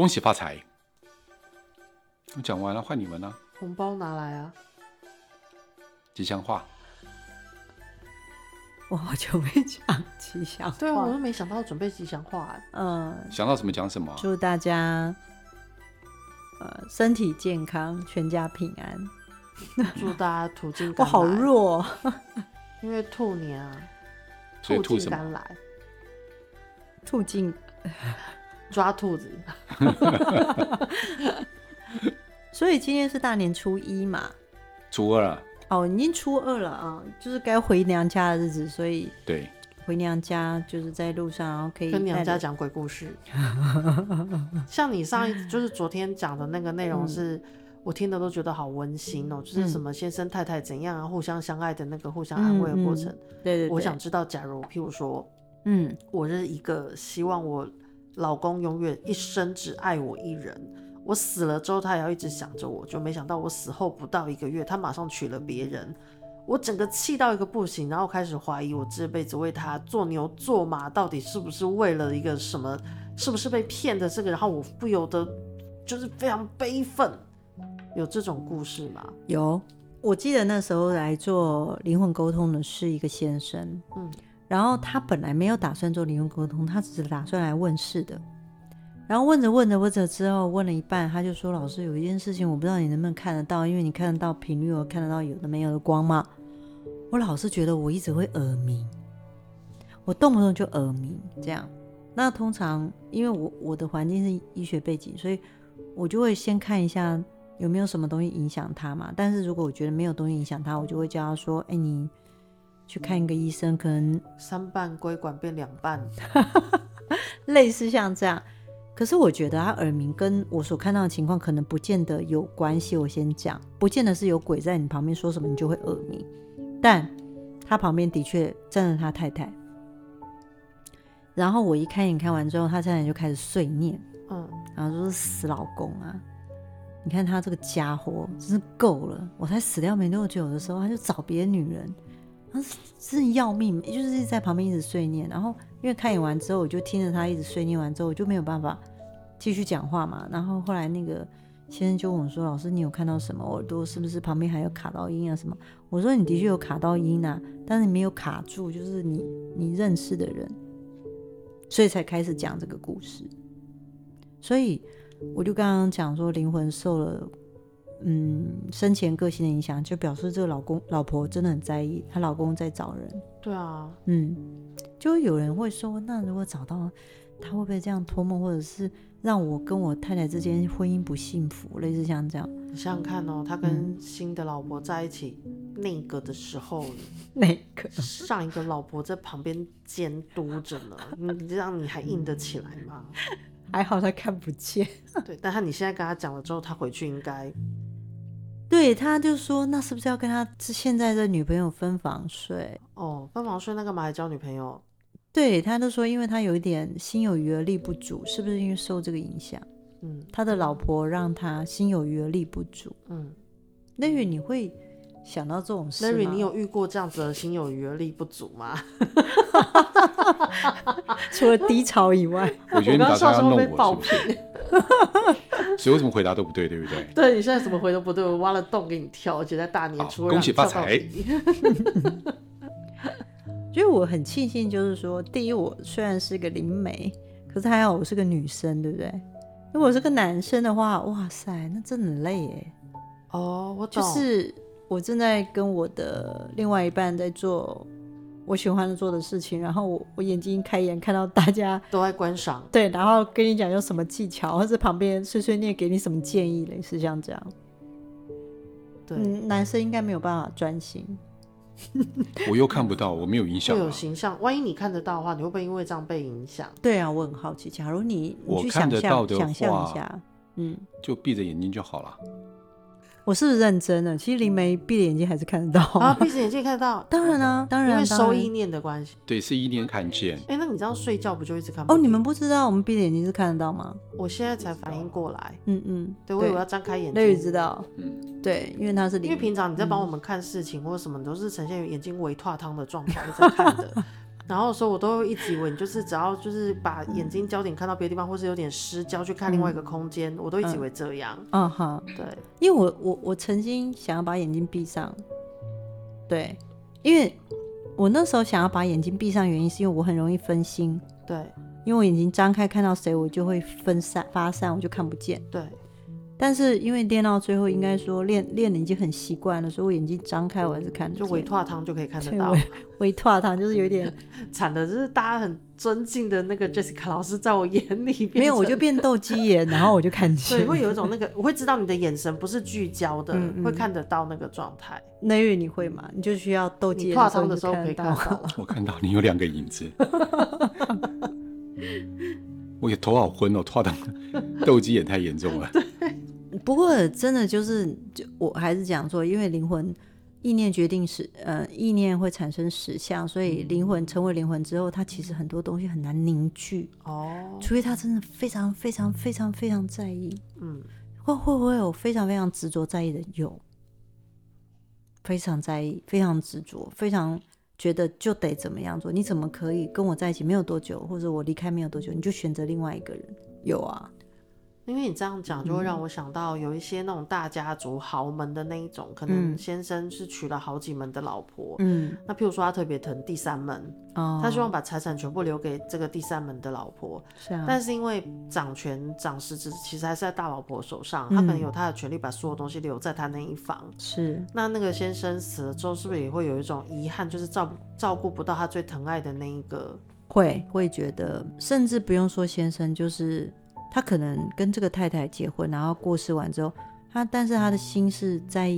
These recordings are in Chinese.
恭喜发财。我讲完了，换你们了。红包拿来啊！吉祥话。我好久没讲吉祥话。对啊，我都没想到准备吉祥话。嗯，想到什么讲什么。祝大家呃身体健康，全家平安。祝大家兔进。我好弱，因为兔年啊，兔进甘来，兔进抓兔子。所以今天是大年初一嘛？初二啊。哦，已经初二了啊，就是该回娘家的日子，所以对，回娘家就是在路上，然后可以跟娘家讲鬼故事。像你上一就是昨天讲的那个内容是，嗯、我听的都觉得好温馨哦、喔，就是什么先生太太怎样啊，互相相爱的那个互相安慰的过程。嗯嗯、对，对对，我想知道，假如譬如说，嗯，我是一个希望我老公永远一生只爱我一人。我死了之后，他也要一直想着我，就没想到我死后不到一个月，他马上娶了别人，我整个气到一个不行，然后开始怀疑我这辈子为他做牛做马，到底是不是为了一个什么，是不是被骗的这个，然后我不由得就是非常悲愤。有这种故事吗？有，我记得那时候来做灵魂沟通的是一个先生，嗯，然后他本来没有打算做灵魂沟通，他只是打算来问事的。然后问着问着问着之后，问了一半，他就说：“老师，有一件事情，我不知道你能不能看得到，因为你看得到频率，我看得到有的没有的光嘛。”我老是觉得我一直会耳鸣，我动不动就耳鸣这样。那通常因为我我的环境是医学背景，所以我就会先看一下有没有什么东西影响他嘛。但是如果我觉得没有东西影响他，我就会叫他说：“哎，你去看一个医生，可能三半规管变两半，类似像这样。”可是我觉得他耳鸣跟我所看到的情况可能不见得有关系。我先讲，不见得是有鬼在你旁边说什么你就会耳鸣，但他旁边的确站着他太太。然后我一开眼看完之后，他太太就开始碎念，嗯，然后就是死老公啊，你看他这个家伙真是够了，我才死掉没多久的时候他就找别的女人，他真的要命，就是在旁边一直碎念。然后因为看演完之后，我就听着他一直碎念完之后，我就没有办法。继续讲话嘛，然后后来那个先生就问我说：“老师，你有看到什么？耳朵是不是旁边还有卡到音啊什么？”我说：“你的确有卡到音啊，但是你没有卡住，就是你你认识的人，所以才开始讲这个故事。所以我就刚刚讲说，灵魂受了嗯生前个性的影响，就表示这个老公老婆真的很在意她老公在找人。对啊，嗯，就有人会说，那如果找到他会不会这样托梦，或者是？让我跟我太太之间婚姻不幸福，类似像这样。你想想看哦，他跟新的老婆在一起那个的时候，那个上一个老婆在旁边监督着呢，你这样你还硬得起来吗？还好他看不见。对，但他你现在跟他讲了之后，他回去应该，对，他就说，那是不是要跟他现在的女朋友分房睡？哦，分房睡，那干嘛还交女朋友？对，他就说，因为他有一点心有余而力不足，是不是因为受这个影响？嗯，他的老婆让他心有余而力不足。嗯，Larry，你会想到这种事吗？Larry，你有遇过这样子的心有余而力不足吗？除了低潮以外，我觉得你打算要弄我是不是？爆品 所以为什么回答都不对，对不对？对，你现在怎么回都不对，我挖了洞给你跳，而且在大年初二恭喜发财。因为我很庆幸，就是说，第一，我虽然是个灵媒，可是还好我是个女生，对不对？如果是个男生的话，哇塞，那真的很累哎。哦，我懂。就是我正在跟我的另外一半在做我喜欢的做的事情，然后我我眼睛一开眼看到大家都在观赏，对，然后跟你讲有什么技巧，或者旁边碎碎念给你什么建议，类似像这样。对，嗯，男生应该没有办法专心。我又看不到，我没有影响、啊。会有形象，万一你看得到的话，你会不会因为这样被影响？对啊，我很好奇。假如你，你我看得到的话，想象一下，嗯，就闭着眼睛就好了。我是不是认真的？其实灵媒闭着眼睛还是看得到啊，闭着眼睛看得到。当然啊，当然，因为收意念的关系。对，是意念看见。哎、欸，那你知道睡觉不就一直看吗？哦，你们不知道我们闭着眼睛是看得到吗？我现在才反应过来。嗯嗯，对，我以为要张开眼睛。雷雨知道。嗯，对，因为他是灵。因为平常你在帮我们看事情或者什么，都是呈现眼睛微脱汤的状态在看的。然后说，我都一直以为你就是只要就是把眼睛焦点看到别的地方，或是有点失焦去看另外一个空间，嗯、我都一直以为这样。嗯哼，对，因为我我我曾经想要把眼睛闭上，对，因为我那时候想要把眼睛闭上，原因是因为我很容易分心。对，因为我眼睛张开看到谁，我就会分散发散，我就看不见。对。但是因为练到最后，应该说练练的已经很习惯了，所以我眼睛张开我还是看得见。就微拓汤就可以看得到。微拓汤就是有点 惨的，就是大家很尊敬的那个 Jessica 老师，在我眼里没有，我就变斗鸡眼，然后我就看见。对，会有一种那个，我会知道你的眼神不是聚焦的，嗯嗯会看得到那个状态。那月你会吗？你就需要斗鸡眼拓汤的时候可以看到。我看到你有两个影子。我也头好昏哦，拓汤斗鸡眼太严重了。对。不过真的就是，就我还是讲说，因为灵魂意念决定实，呃，意念会产生实相，所以灵魂成为灵魂之后，它其实很多东西很难凝聚哦，除非他真的非常非常非常非常在意，嗯，会会不会有非常非常执着在意的？有，非常在意，非常执着，非常觉得就得怎么样做？你怎么可以跟我在一起没有多久，或者我离开没有多久，你就选择另外一个人？有啊。因为你这样讲，就会让我想到有一些那种大家族豪门的那一种，可能先生是娶了好几门的老婆。嗯，那譬如说他特别疼第三门，哦，他希望把财产全部留给这个第三门的老婆。是啊。但是因为掌权掌实质其实还是在大老婆手上，他可能有他的权利把所有东西留在他那一方。是。那那个先生死了之后，是不是也会有一种遗憾，就是照照顾不到他最疼爱的那一个？会会觉得，甚至不用说先生，就是。他可能跟这个太太结婚，然后过世完之后，他但是他的心是在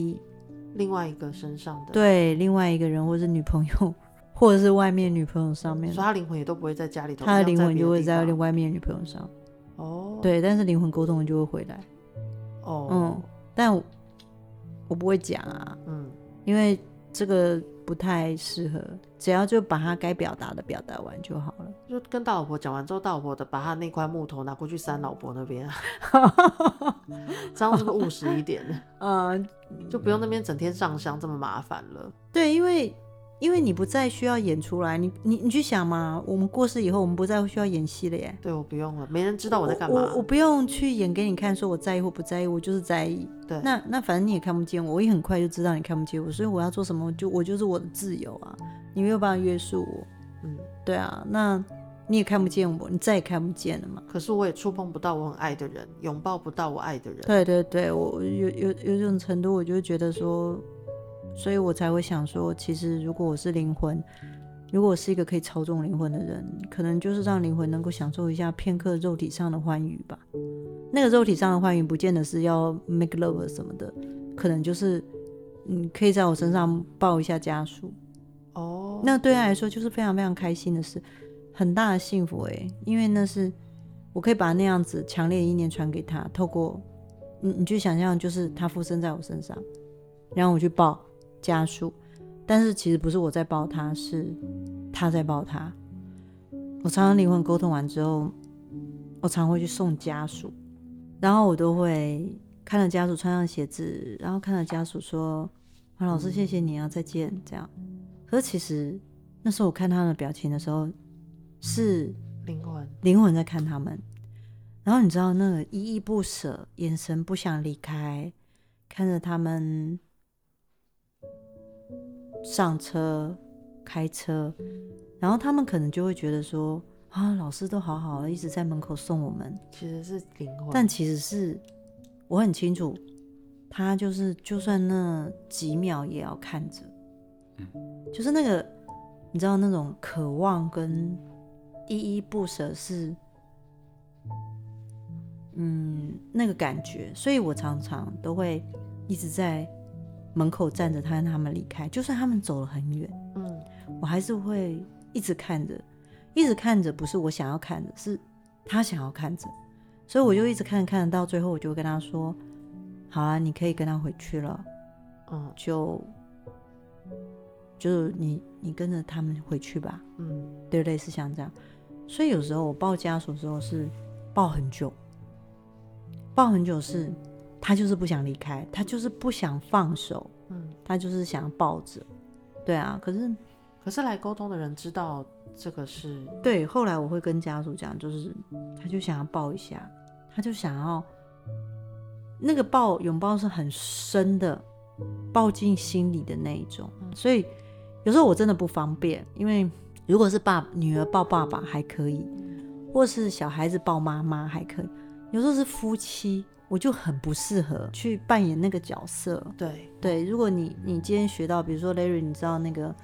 另外一个身上的，对，另外一个人，或者是女朋友，或者是外面女朋友上面，所以他灵魂也都不会在家里头，他的灵魂就会在外面女朋友上。哦，对，但是灵魂沟通就会回来。哦，嗯，但我，我不会讲啊，嗯，因为这个。不太适合，只要就把他该表达的表达完就好了。就跟大老婆讲完之后，大老婆的把他那块木头拿过去扇老婆那边，这样是不是务实一点？嗯，就不用那边整天上香这么麻烦了。对，因为。因为你不再需要演出来，你你你去想嘛，我们过世以后，我们不再需要演戏了耶。对，我不用了，没人知道我在干嘛。我不用去演给你看，说我在意或不在意，我就是在意。对，那那反正你也看不见我，我也很快就知道你看不见我，所以我要做什么，就我就是我的自由啊，你没有办法约束我。嗯，对啊，那你也看不见我，你再也看不见了嘛。可是我也触碰不到我很爱的人，拥抱不到我爱的人。对对对，我有有有这种程度，我就觉得说。所以我才会想说，其实如果我是灵魂，如果我是一个可以操纵灵魂的人，可能就是让灵魂能够享受一下片刻肉体上的欢愉吧。那个肉体上的欢愉，不见得是要 make love 什么的，可能就是嗯，可以在我身上抱一下家属。哦，那对他来说就是非常非常开心的事，很大的幸福诶，因为那是我可以把那样子强烈的意念传给他，透过你，你去想象，就是他附身在我身上，然后我去抱。家属，但是其实不是我在抱他，是他在抱他。我常常灵魂沟通完之后，我常会去送家属，然后我都会看着家属穿上鞋子，然后看着家属说：“啊，老师，谢谢你啊，再见。”这样。可是其实那时候我看他们的表情的时候，是灵魂，灵魂在看他们。然后你知道那个依依不舍，眼神不想离开，看着他们。上车，开车，然后他们可能就会觉得说啊，老师都好好的，一直在门口送我们。其实是灵魂，但其实是我很清楚，他就是就算那几秒也要看着，就是那个你知道那种渴望跟依依不舍是，嗯，那个感觉，所以我常常都会一直在。门口站着，他让他们离开，就算他们走了很远，嗯，我还是会一直看着，一直看着，不是我想要看的，是他想要看着，所以我就一直看，看到最后，我就跟他说：“好啊，你可以跟他回去了，嗯，就就你你跟着他们回去吧，嗯，对，类似像这样，所以有时候我抱家属的时候是抱很久，抱很久是。”他就是不想离开，他就是不想放手，嗯，他就是想抱着，对啊。可是，可是来沟通的人知道这个是对。后来我会跟家属讲，就是他就想要抱一下，他就想要那个抱拥抱是很深的，抱进心里的那一种。所以有时候我真的不方便，因为如果是爸女儿抱爸爸还可以，或是小孩子抱妈妈还可以，有时候是夫妻。我就很不适合去扮演那个角色。对对，如果你你今天学到，比如说 Larry，你知道那个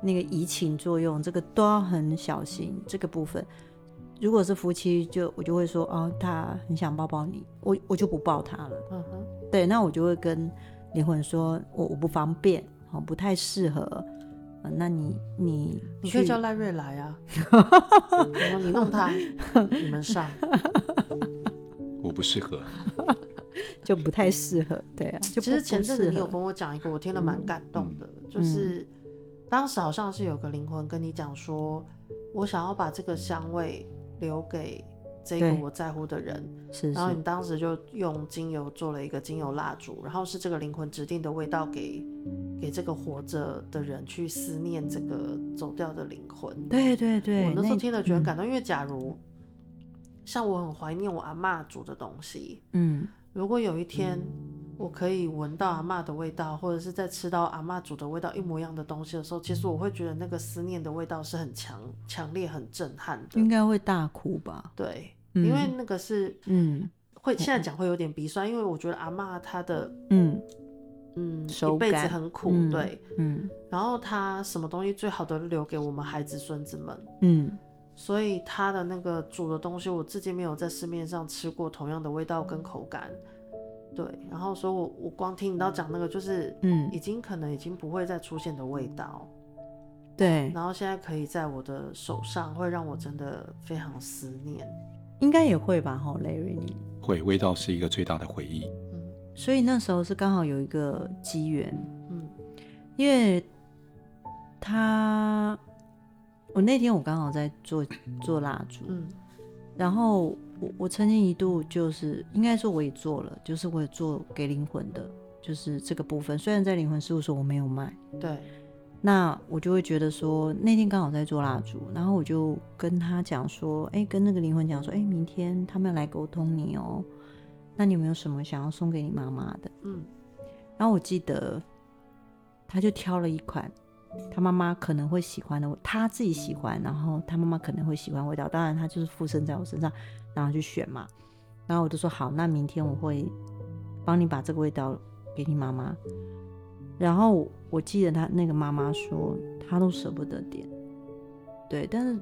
那个移情作用，这个都要很小心这个部分。如果是夫妻，就我就会说，哦，他很想抱抱你，我我就不抱他了。嗯哼，对，那我就会跟灵魂说，我我不方便，哦，不太适合。呃，那你你你可以叫赖瑞来啊，你弄他，你们上。我不适合，就不太适合，对啊。就其实前阵子你有跟我讲一个，我听了蛮感动的，嗯、就是当时好像是有个灵魂跟你讲说，我想要把这个香味留给这个我在乎的人，是。然后你当时就用精油做了一个精油蜡烛，然后是这个灵魂指定的味道给给这个活着的人去思念这个走掉的灵魂。对对对，我那时候听了觉得感动，嗯、因为假如。像我很怀念我阿妈煮的东西，嗯，如果有一天我可以闻到阿妈的味道，或者是在吃到阿妈煮的味道一模一样的东西的时候，其实我会觉得那个思念的味道是很强、强烈、很震撼的，应该会大哭吧？对，嗯、因为那个是，嗯，会现在讲会有点鼻酸，因为我觉得阿妈她的，嗯。嗯，一辈子很苦，嗯、对，嗯，然后她什么东西最好的留给我们孩子孙子们，嗯。所以它的那个煮的东西，我至今没有在市面上吃过同样的味道跟口感。对，然后所以我我光听你到讲那个，就是嗯，已经可能已经不会再出现的味道。对，然后现在可以在我的手上，会让我真的非常思念。应该也会吧，哈，Larry，你会，味道是一个最大的回忆。嗯，所以那时候是刚好有一个机缘，嗯，因为他。我那天我刚好在做做蜡烛，嗯，然后我我曾经一度就是应该说我也做了，就是我也做给灵魂的，就是这个部分。虽然在灵魂事务所我没有卖，对，那我就会觉得说那天刚好在做蜡烛，然后我就跟他讲说，哎，跟那个灵魂讲说，哎，明天他们要来沟通你哦，那你有没有什么想要送给你妈妈的？嗯，然后我记得他就挑了一款。他妈妈可能会喜欢的，他自己喜欢，然后他妈妈可能会喜欢味道，当然他就是附身在我身上，然后去选嘛。然后我就说好，那明天我会帮你把这个味道给你妈妈。然后我记得他那个妈妈说，她都舍不得点，对，但是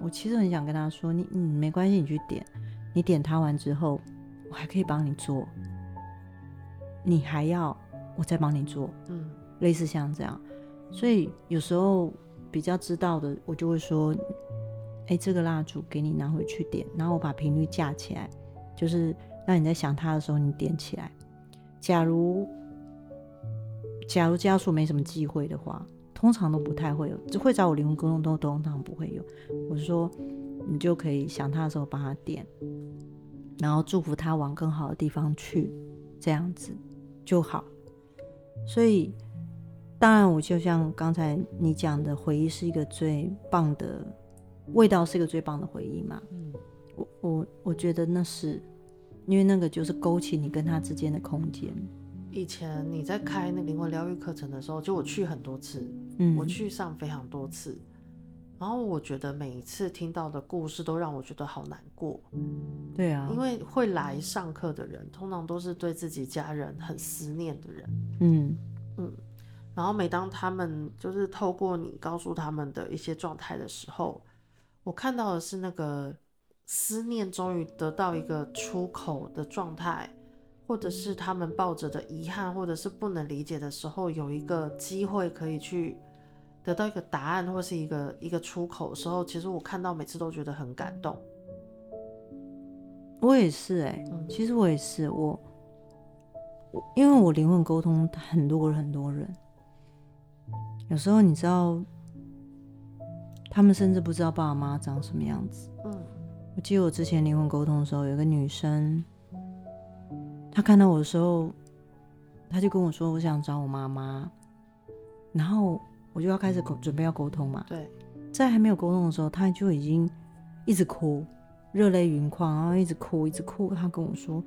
我其实很想跟他说，你嗯没关系，你去点，你点他完之后，我还可以帮你做，你还要我再帮你做，嗯，类似像这样。所以有时候比较知道的，我就会说：“哎，这个蜡烛给你拿回去点，然后我把频率架起来，就是让你在想他的时候你点起来。假如假如家属没什么忌讳的话，通常都不太会有，只会找我灵魂沟通都通常不会有。我说你就可以想他的时候帮他点，然后祝福他往更好的地方去，这样子就好。所以。”当然，我就像刚才你讲的，回忆是一个最棒的味道，是一个最棒的回忆嘛。嗯，我我我觉得那是，因为那个就是勾起你跟他之间的空间。以前你在开那灵魂疗愈课程的时候，就我去很多次，嗯，我去上非常多次，然后我觉得每一次听到的故事都让我觉得好难过。对啊，因为会来上课的人，通常都是对自己家人很思念的人。嗯嗯。然后每当他们就是透过你告诉他们的一些状态的时候，我看到的是那个思念终于得到一个出口的状态，或者是他们抱着的遗憾，或者是不能理解的时候，有一个机会可以去得到一个答案，或是一个一个出口的时候，其实我看到每次都觉得很感动。我也是哎、欸，其实我也是我，我因为我灵魂沟通很多很多人。有时候你知道，他们甚至不知道爸爸妈妈长什么样子。嗯，我记得我之前灵魂沟通的时候，有个女生，她看到我的时候，她就跟我说：“我想找我妈妈。”然后我就要开始沟准备要沟通嘛。对，在还没有沟通的时候，她就已经一直哭，热泪盈眶，然后一直哭，一直哭。她跟我说，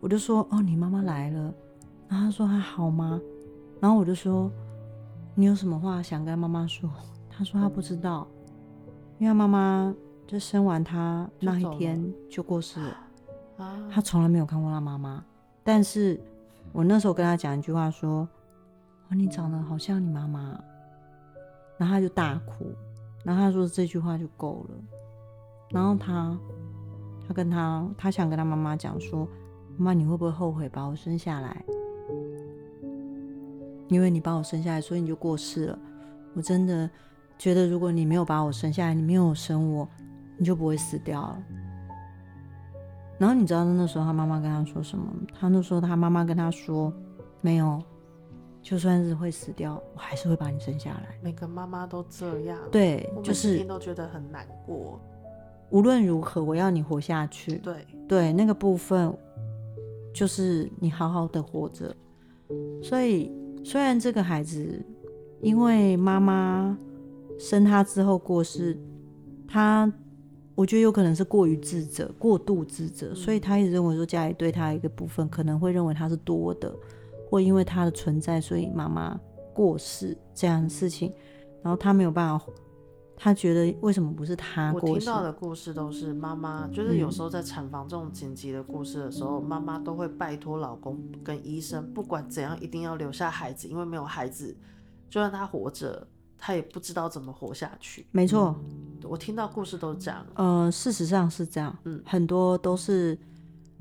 我就说：“哦，你妈妈来了。”然后她说：“还好吗？”然后我就说：“你有什么话想跟妈妈说？”他说：“他不知道，因为妈妈就生完他那一天就过世了。啊他从来没有看过他妈妈。但是我那时候跟他讲一句话说：‘哦，你长得好像你妈妈。’然后他就大哭。然后他说这句话就够了。然后他他跟他他想跟他妈妈讲说：‘妈妈，你会不会后悔把我生下来？’”因为你把我生下来，所以你就过世了。我真的觉得，如果你没有把我生下来，你没有生我，你就不会死掉了。然后你知道那时候他妈妈跟他说什么？他那时候他妈妈跟他说：“没有，就算是会死掉，我还是会把你生下来。”每个妈妈都这样，对，就是每天都觉得很难过。无论如何，我要你活下去。对对，那个部分就是你好好的活着，所以。虽然这个孩子因为妈妈生他之后过世，他我觉得有可能是过于自责、过度自责，所以他一直认为说家里对他一个部分可能会认为他是多的，或因为他的存在，所以妈妈过世这样的事情，然后他没有办法。他觉得为什么不是他过世？我听到的故事都是妈妈，就是有时候在产房这种紧急的故事的时候，妈妈都会拜托老公跟医生，不管怎样一定要留下孩子，因为没有孩子，就算他活着，他也不知道怎么活下去。没错，嗯，我听到故事都是这样。呃，事实上是这样，嗯，很多都是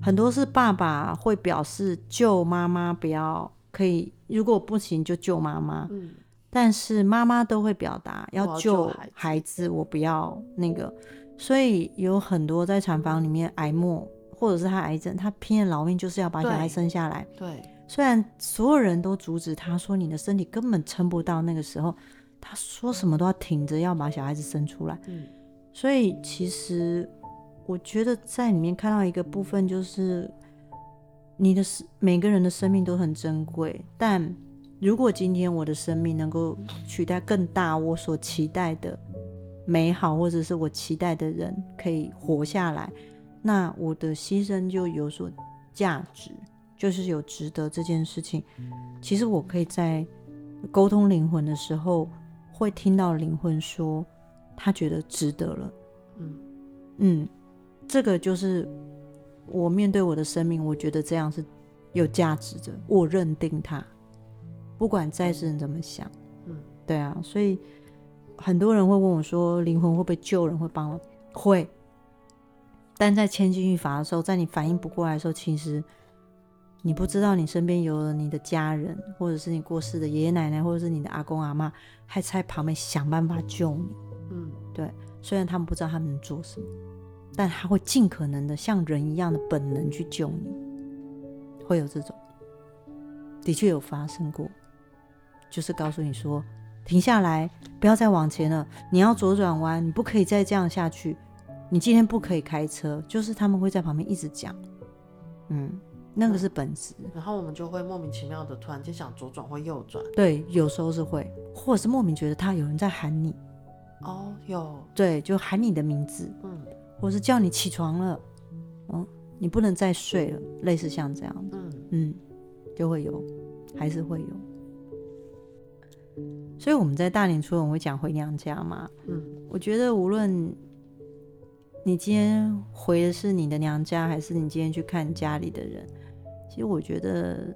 很多是爸爸会表示救妈妈，不要可以，如果不行就救妈妈。嗯。但是妈妈都会表达要救孩子，我不要那个，所以有很多在产房里面癌末，或者是他癌症，他拼了老命就是要把小孩生下来。对，虽然所有人都阻止他说你的身体根本撑不到那个时候，他说什么都要挺着要把小孩子生出来。嗯，所以其实我觉得在里面看到一个部分就是，你的每个人的生命都很珍贵，但。如果今天我的生命能够取代更大我所期待的美好，或者是我期待的人可以活下来，那我的牺牲就有所价值，就是有值得这件事情。其实我可以在沟通灵魂的时候，会听到灵魂说他觉得值得了。嗯嗯，这个就是我面对我的生命，我觉得这样是有价值的，我认定它。不管在世人怎么想，嗯，对啊，所以很多人会问我说：“灵魂会不会救人？会帮吗？”会。但在千钧一发的时候，在你反应不过来的时候，其实你不知道你身边有了你的家人，或者是你过世的爷爷奶奶，或者是你的阿公阿妈，还在旁边想办法救你。嗯，对。虽然他们不知道他们能做什么，但他会尽可能的像人一样的本能去救你。会有这种，的确有发生过。就是告诉你说，停下来，不要再往前了。你要左转弯，你不可以再这样下去。你今天不可以开车。就是他们会在旁边一直讲，嗯，那个是本质。然后我们就会莫名其妙的突然间想左转或右转。对，有时候是会，或者是莫名觉得他有人在喊你。哦，有。对，就喊你的名字，嗯，或是叫你起床了，嗯，你不能再睡了，类似像这样，嗯嗯，就会有，还是会有。所以我们在大年初五会讲回娘家嘛。嗯，我觉得无论你今天回的是你的娘家，还是你今天去看家里的人，其实我觉得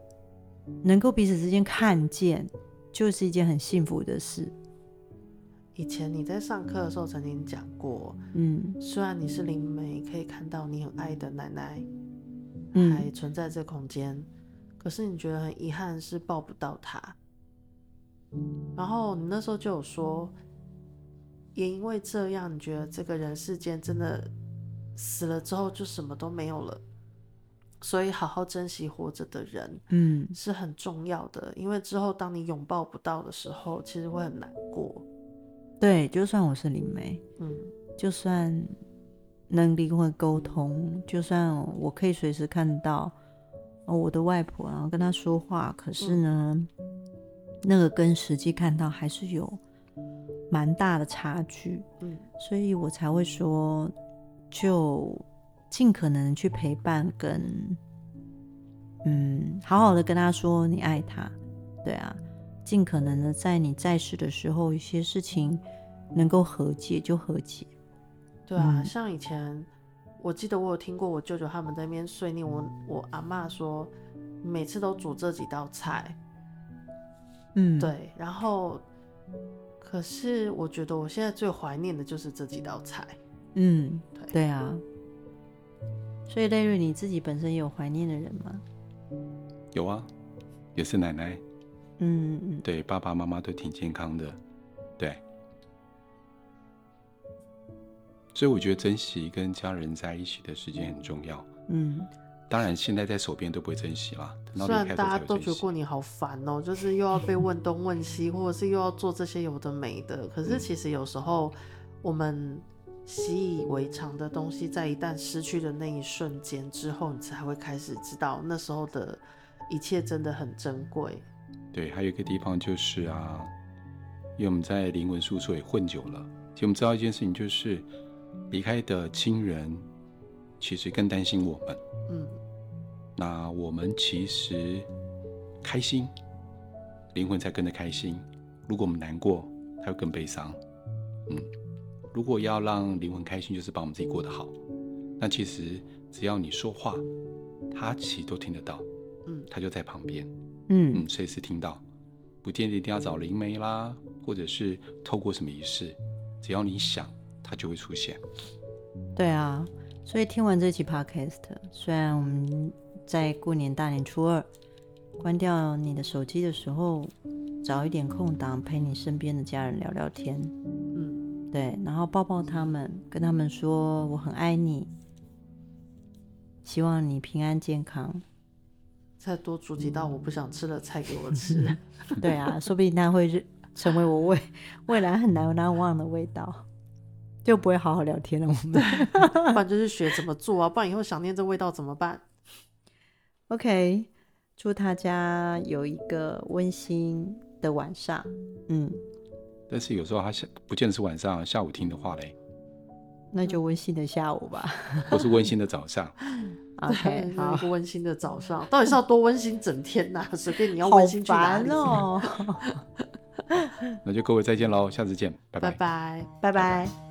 能够彼此之间看见，就是一件很幸福的事。以前你在上课的时候曾经讲过，嗯，虽然你是灵媒，可以看到你很爱的奶奶还存在这空间，嗯，可是你觉得很遗憾是抱不到她。然后你那时候就有说，也因为这样，你觉得这个人世间真的死了之后就什么都没有了，所以好好珍惜活着的人，嗯，是很重要的。因为之后当你拥抱不到的时候，其实会很难过。对，就算我是灵媒，嗯，就算能灵魂沟通，就算我可以随时看到我的外婆，然后跟她说话，可是呢。嗯那个跟实际看到还是有蛮大的差距。嗯，所以我才会说，就尽可能去陪伴跟，嗯，好好的跟他说你爱他，对啊，尽可能的在你在世的时候，一些事情能够和解就和解。对啊，嗯、像以前我记得我有听过我舅舅他们在那边碎念我，我阿妈说每次都煮这几道菜。嗯，对，然后，可是我觉得我现在最怀念的就是这几道菜。嗯，对，对啊。所以蕾芮，你自己本身也有怀念的人吗？有啊，也是奶奶。嗯嗯，对，爸爸妈妈都挺健康的，对。所以我觉得珍惜跟家人在一起的时间很重要。嗯。当然，现在在手边都不会珍惜啦。虽然大家都觉得过年好烦哦、喔，就是又要被问东问西，或者是又要做这些有的没的。可是其实有时候我们习以为常的东西，在一旦失去的那一瞬间之后，你才会开始知道那时候的一切真的很珍贵。对，还有一个地方就是啊，因为我们在灵魂宿舍也混久了，其实我们知道一件事情，就是离开的亲人其实更担心我们。嗯。那我们其实开心，灵魂才跟着开心。如果我们难过，他会更悲伤。嗯，如果要让灵魂开心，就是把我们自己过得好。那其实只要你说话，他其实都听得到。嗯，他就在旁边。嗯嗯，随时听到，不见得一定要找灵媒啦，或者是透过什么仪式，只要你想，他就会出现。对啊，所以听完这期 Podcast，虽然我们。在过年大年初二，关掉你的手机的时候，找一点空档陪你身边的家人聊聊天，嗯，对，然后抱抱他们，跟他们说我很爱你，希望你平安健康。再多煮几道我不想吃的菜给我吃。对啊，说不定那会成为我未 未来很难难忘的味道，就不会好好聊天了。我们，不然就是学怎么做啊，不然以后想念这味道怎么办？OK，祝大家有一个温馨的晚上。嗯，但是有时候他下不见得是晚上，下午听的话嘞，那就温馨的下午吧，或是温馨的早上。OK，好，温馨的早上，到底是要多温馨整天呐、啊？随便你要温馨去哪里哦。那就各位再见喽，下次见，拜拜，拜拜，拜拜。